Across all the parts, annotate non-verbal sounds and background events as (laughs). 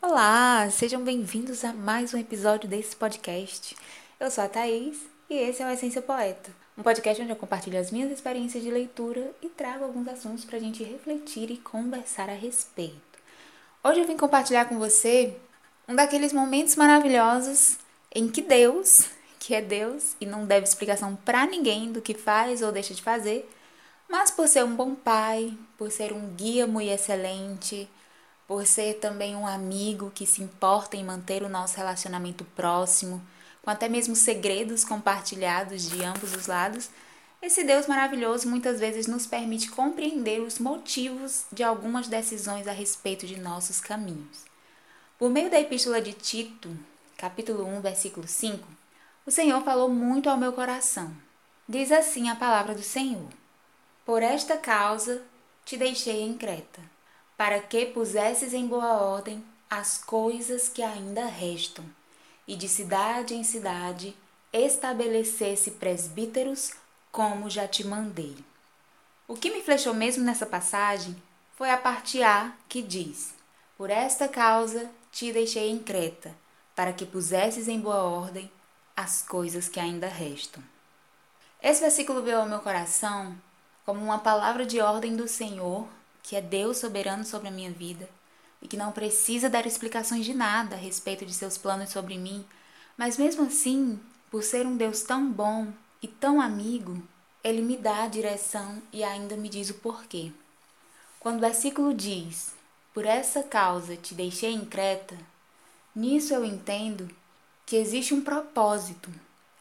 Olá, sejam bem-vindos a mais um episódio desse podcast. Eu sou a Thaís e esse é o Essência Poeta, um podcast onde eu compartilho as minhas experiências de leitura e trago alguns assuntos para a gente refletir e conversar a respeito. Hoje eu vim compartilhar com você um daqueles momentos maravilhosos em que Deus, que é Deus e não deve explicação para ninguém do que faz ou deixa de fazer, mas por ser um bom pai, por ser um guia muito excelente, por ser também um amigo que se importa em manter o nosso relacionamento próximo, com até mesmo segredos compartilhados de ambos os lados, esse Deus maravilhoso muitas vezes nos permite compreender os motivos de algumas decisões a respeito de nossos caminhos. Por meio da Epístola de Tito, capítulo 1, versículo 5, o Senhor falou muito ao meu coração. Diz assim a palavra do Senhor: Por esta causa te deixei em Creta, para que pusesses em boa ordem as coisas que ainda restam, e de cidade em cidade estabelecesse presbíteros, como já te mandei. O que me flechou mesmo nessa passagem foi a parte A que diz: Por esta causa te deixei em Creta, para que pusesses em boa ordem as coisas que ainda restam. Esse versículo veio ao meu coração como uma palavra de ordem do Senhor, que é Deus soberano sobre a minha vida e que não precisa dar explicações de nada a respeito de seus planos sobre mim, mas mesmo assim, por ser um Deus tão bom e tão amigo, ele me dá a direção e ainda me diz o porquê. Quando o versículo diz: Por essa causa te deixei em Creta, Nisso eu entendo que existe um propósito,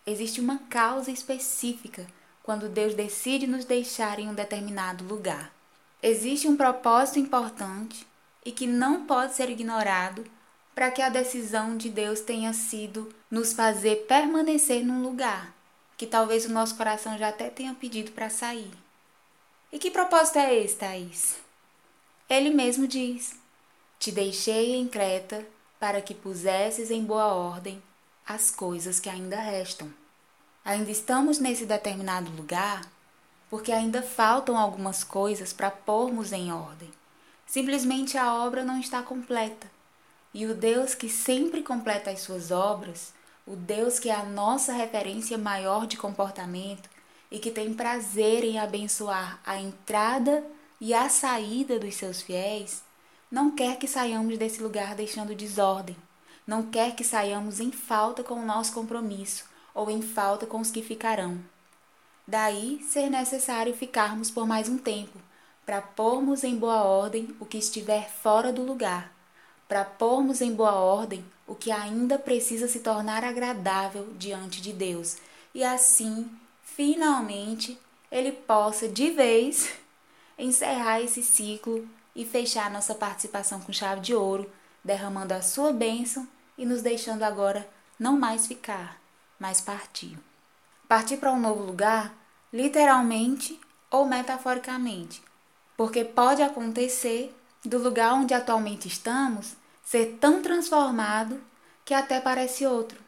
existe uma causa específica quando Deus decide nos deixar em um determinado lugar. Existe um propósito importante e que não pode ser ignorado para que a decisão de Deus tenha sido nos fazer permanecer num lugar que talvez o nosso coração já até tenha pedido para sair. E que propósito é esse, Thaís? Ele mesmo diz: Te deixei em Creta para que pusesses em boa ordem as coisas que ainda restam. Ainda estamos nesse determinado lugar porque ainda faltam algumas coisas para pormos em ordem. Simplesmente a obra não está completa. E o Deus que sempre completa as suas obras, o Deus que é a nossa referência maior de comportamento e que tem prazer em abençoar a entrada e a saída dos seus fiéis, não quer que saiamos desse lugar deixando desordem. Não quer que saiamos em falta com o nosso compromisso ou em falta com os que ficarão. Daí ser necessário ficarmos por mais um tempo, para pormos em boa ordem o que estiver fora do lugar, para pormos em boa ordem o que ainda precisa se tornar agradável diante de Deus, e assim, finalmente, ele possa de vez (laughs) encerrar esse ciclo e fechar nossa participação com chave de ouro, derramando a sua bênção e nos deixando agora não mais ficar, mas partir. Partir para um novo lugar, literalmente ou metaforicamente, porque pode acontecer do lugar onde atualmente estamos ser tão transformado que até parece outro.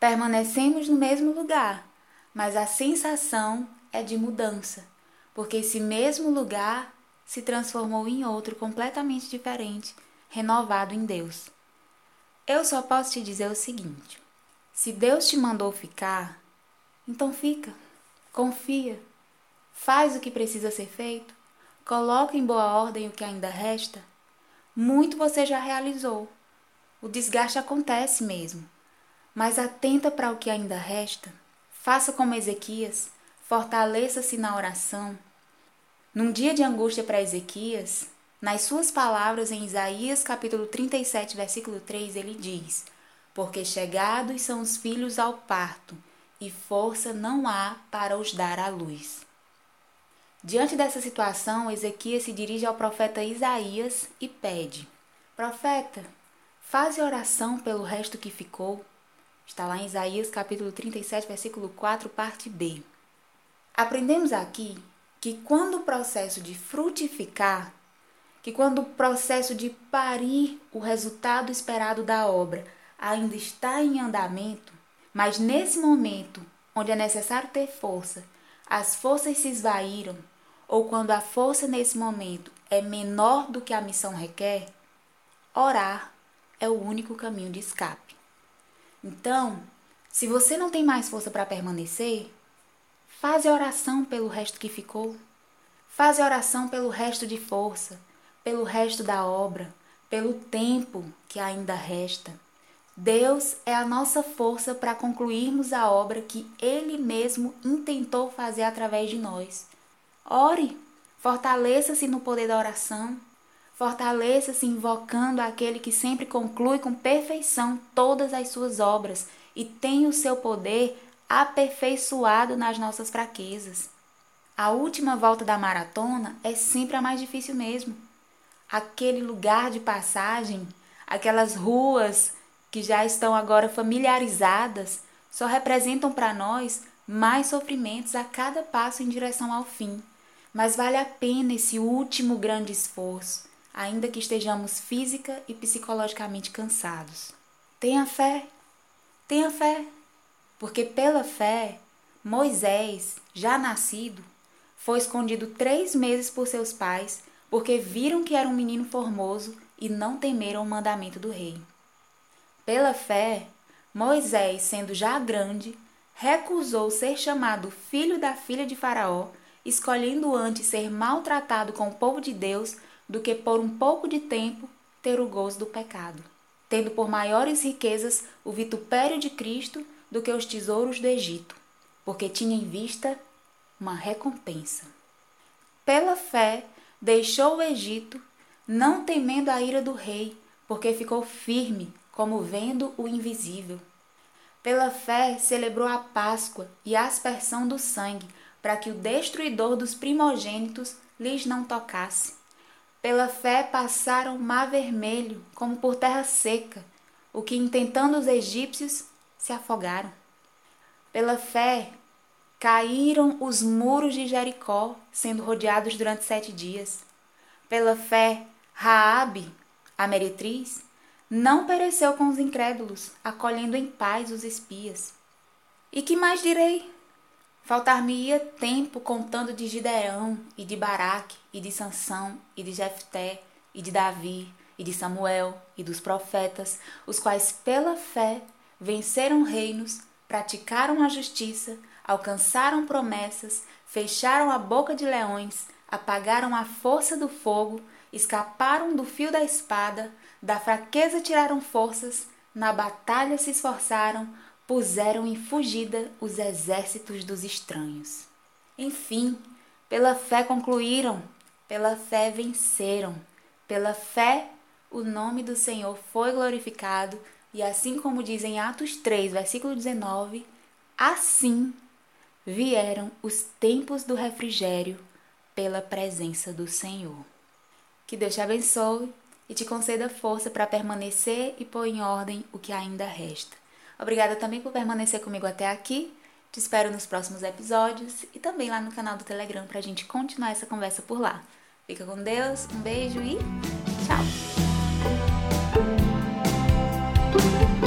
Permanecemos no mesmo lugar, mas a sensação é de mudança, porque esse mesmo lugar se transformou em outro completamente diferente, renovado em Deus. Eu só posso te dizer o seguinte: se Deus te mandou ficar, então fica, confia, faz o que precisa ser feito, coloca em boa ordem o que ainda resta. Muito você já realizou. O desgaste acontece mesmo, mas atenta para o que ainda resta. Faça como Ezequias, fortaleça-se na oração num dia de angústia para Ezequias, nas suas palavras em Isaías capítulo 37, versículo 3, ele diz: Porque chegados são os filhos ao parto, e força não há para os dar à luz. Diante dessa situação, Ezequias se dirige ao profeta Isaías e pede: Profeta, faze oração pelo resto que ficou. Está lá em Isaías capítulo 37, versículo 4, parte B. Aprendemos aqui que quando o processo de frutificar, que quando o processo de parir o resultado esperado da obra ainda está em andamento, Mas nesse momento, onde é necessário ter força, as forças se esvaíram, ou quando a força nesse momento é menor do que a missão requer, orar é o único caminho de escape. Então, se você não tem mais força para permanecer, faze oração pelo resto que ficou. Faze oração pelo resto de força, pelo resto da obra, pelo tempo que ainda resta. Deus é a nossa força para concluirmos a obra que Ele mesmo intentou fazer através de nós. Ore, fortaleça-se no poder da oração, fortaleça-se invocando aquele que sempre conclui com perfeição todas as suas obras e tem o seu poder aperfeiçoado nas nossas fraquezas. A última volta da maratona é sempre a mais difícil mesmo. Aquele lugar de passagem, aquelas ruas que já estão agora familiarizadas, só representam para nós mais sofrimentos a cada passo em direção ao fim. Mas vale a pena esse último grande esforço, ainda que estejamos física e psicologicamente cansados. Tenha fé, tenha fé, porque pela fé, Moisés, já nascido, foi escondido três meses por seus pais, porque viram que era um menino formoso e não temeram o mandamento do rei. Pela fé, Moisés, sendo já grande, recusou ser chamado filho da filha de Faraó, escolhendo antes ser maltratado com o povo de Deus do que por um pouco de tempo ter o gozo do pecado, tendo por maiores riquezas o vitupério de Cristo do que os tesouros do Egito, porque tinha em vista uma recompensa. Pela fé, deixou o Egito, não temendo a ira do rei, porque ficou firme como vendo o invisível. Pela fé, celebrou a Páscoa e a aspersão do sangue, para que o destruidor dos primogênitos lhes não tocasse. Pela fé passaram o mar vermelho, como por terra seca, o que, intentando os egípcios, se afogaram. Pela fé, caíram os muros de Jericó, sendo rodeados durante sete dias. Pela fé, Raabe, a meretriz, não pereceu com os incrédulos, acolhendo em paz os espias. E que mais direi? Faltar-me-ia tempo contando de Gideão e de Baraque e de Sansão e de Jefté e de Davi e de Samuel e dos profetas, os quais pela fé venceram reinos, praticaram a justiça, alcançaram promessas, fecharam a boca de leões, apagaram a força do fogo, escaparam do fio da espada, da fraqueza tiraram forças, na batalha se esforçaram, puseram em fugida os exércitos dos estranhos. Enfim, pela fé concluíram, pela fé venceram, pela fé o nome do Senhor foi glorificado, e assim como diz em Atos 3, versículo 19, assim vieram os tempos do refrigério pela presença do Senhor. Que Deus te abençoe e te conceda força para permanecer e pôr em ordem o que ainda resta. Obrigada também por permanecer comigo até aqui. Te espero nos próximos episódios e também lá no canal do Telegram para a gente continuar essa conversa por lá. Fica com Deus, um beijo e tchau! Thank you.